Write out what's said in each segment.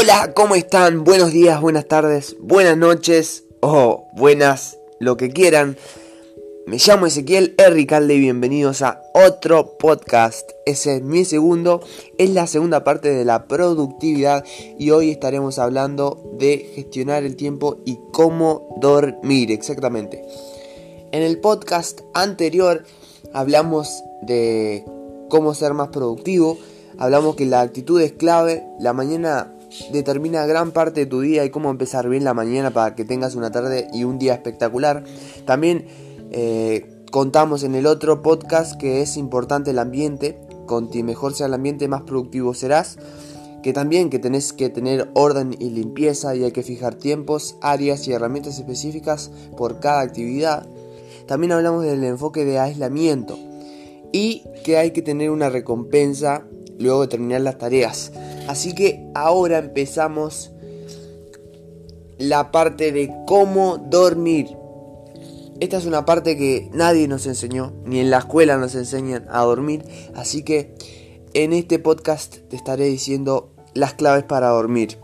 Hola, ¿cómo están? Buenos días, buenas tardes, buenas noches o buenas, lo que quieran. Me llamo Ezequiel Erricalde y bienvenidos a otro podcast. Ese es mi segundo, es la segunda parte de la productividad y hoy estaremos hablando de gestionar el tiempo y cómo dormir exactamente. En el podcast anterior hablamos de cómo ser más productivo, hablamos que la actitud es clave, la mañana determina gran parte de tu día y cómo empezar bien la mañana para que tengas una tarde y un día espectacular. También eh, contamos en el otro podcast que es importante el ambiente, ti mejor sea el ambiente más productivo serás. Que también que tenés que tener orden y limpieza y hay que fijar tiempos, áreas y herramientas específicas por cada actividad. También hablamos del enfoque de aislamiento y que hay que tener una recompensa luego de terminar las tareas. Así que ahora empezamos la parte de cómo dormir. Esta es una parte que nadie nos enseñó, ni en la escuela nos enseñan a dormir, así que en este podcast te estaré diciendo las claves para dormir.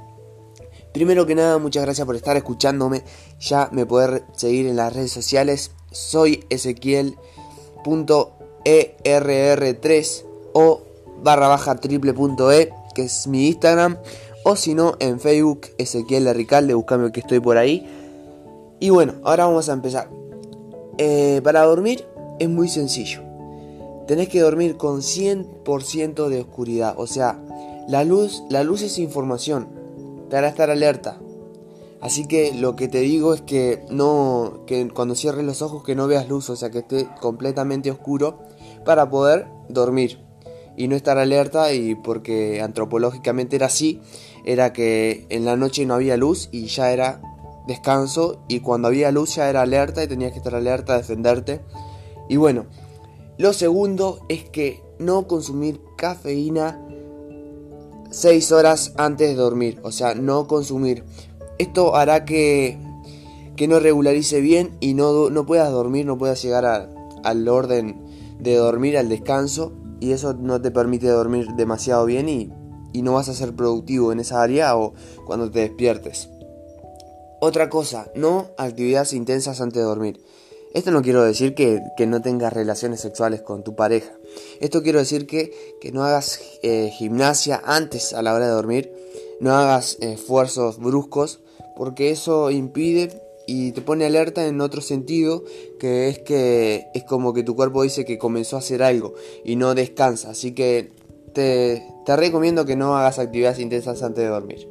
Primero que nada, muchas gracias por estar escuchándome. Ya me puedes seguir en las redes sociales. Soy Ezequiel.err3 o barra baja triple.e que es mi Instagram. O si no, en Facebook, Ezequiel Ricalde, buscame que estoy por ahí. Y bueno, ahora vamos a empezar. Eh, para dormir es muy sencillo. Tenés que dormir con 100% de oscuridad. O sea, la luz, la luz es información. Te hará estar alerta. Así que lo que te digo es que no, que cuando cierres los ojos que no veas luz, o sea que esté completamente oscuro para poder dormir y no estar alerta y porque antropológicamente era así, era que en la noche no había luz y ya era descanso y cuando había luz ya era alerta y tenías que estar alerta, defenderte. Y bueno, lo segundo es que no consumir cafeína 6 horas antes de dormir, o sea, no consumir. Esto hará que, que no regularice bien y no, no puedas dormir, no puedas llegar al orden de dormir, al descanso y eso no te permite dormir demasiado bien y, no vas a ser productivo en esa área o cuando te despiertes. Otra cosa, no actividades intensas antes de dormir. Esto no quiero decir que, no tengas relaciones sexuales con tu pareja. Esto quiero decir que, no hagas eh, gimnasia antes a la hora de dormir. No hagas esfuerzos bruscos porque eso impide y te pone alerta en otro sentido, que es que es como que tu cuerpo dice que comenzó a hacer algo y no descansa. Así que te, recomiendo que no hagas actividades intensas antes de dormir.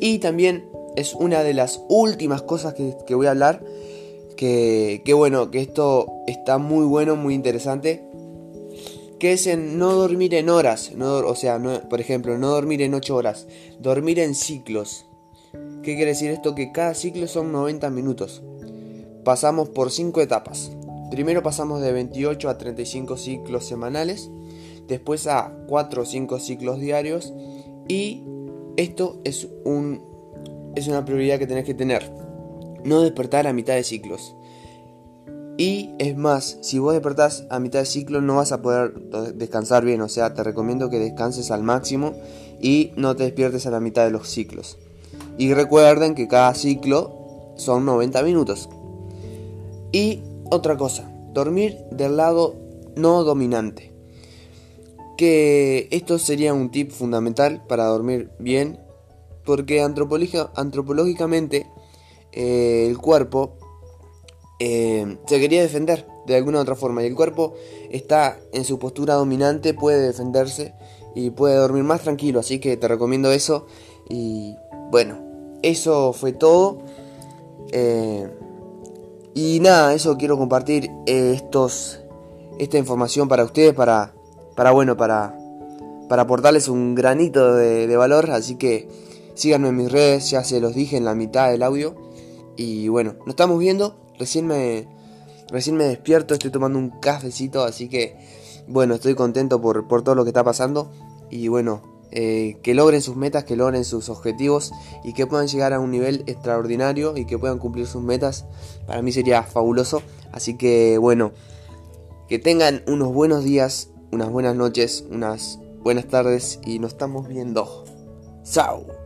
Y también es una de las últimas cosas que, voy a hablar, que, bueno, que esto está muy bueno, muy interesante, que es en no dormir en horas, no, o sea, por ejemplo, no dormir en 8 horas, dormir en ciclos. ¿Qué quiere decir esto? Que cada ciclo son 90 minutos. Pasamos por 5 etapas. Primero pasamos de 28 a 35 ciclos semanales, después a 4 o 5 ciclos diarios y esto es, es una prioridad que tenés que tener. No despertar a mitad de ciclos. Y es más, si vos despertás a mitad de ciclo no vas a poder descansar bien, o sea, te recomiendo que descanses al máximo y no te despiertes a la mitad de los ciclos. Y recuerden que cada ciclo son 90 minutos. Y otra cosa, dormir del lado no dominante. Que esto sería un tip fundamental para dormir bien. Porque antropológicamente eh, el cuerpo eh, se quería defender de alguna otra forma. Y el cuerpo está en su postura dominante, puede defenderse y puede dormir más tranquilo. Así que te recomiendo eso. Y bueno, eso fue todo. Eh, y nada, eso quiero compartir eh, estos, esta información para ustedes, para, para bueno, para, para aportarles un granito de, valor. Así que síganme en mis redes, ya se los dije en la mitad del audio. Y bueno, nos estamos viendo. Recién me, recién me despierto, estoy tomando un cafecito, así que bueno, estoy contento por, por todo lo que está pasando. Y bueno, eh, que logren sus metas, que logren sus objetivos y que puedan llegar a un nivel extraordinario y que puedan cumplir sus metas. Para mí sería fabuloso. Así que bueno, que tengan unos buenos días, unas buenas noches, unas buenas tardes y nos estamos viendo. Chao.